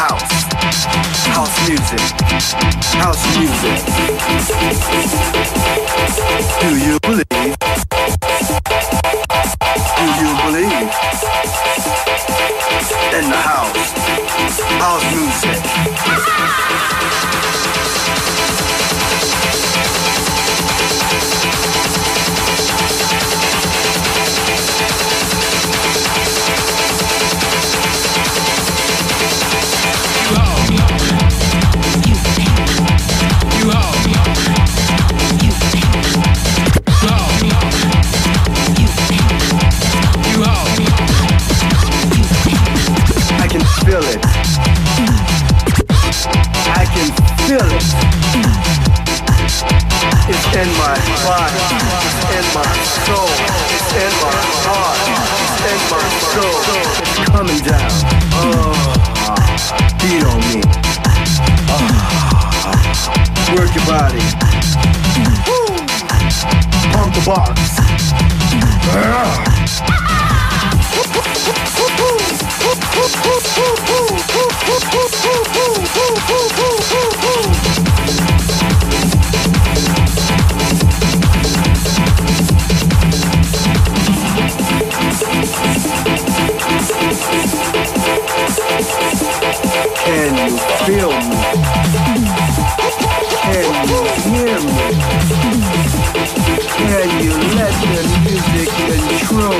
house. when you let the music control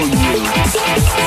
you.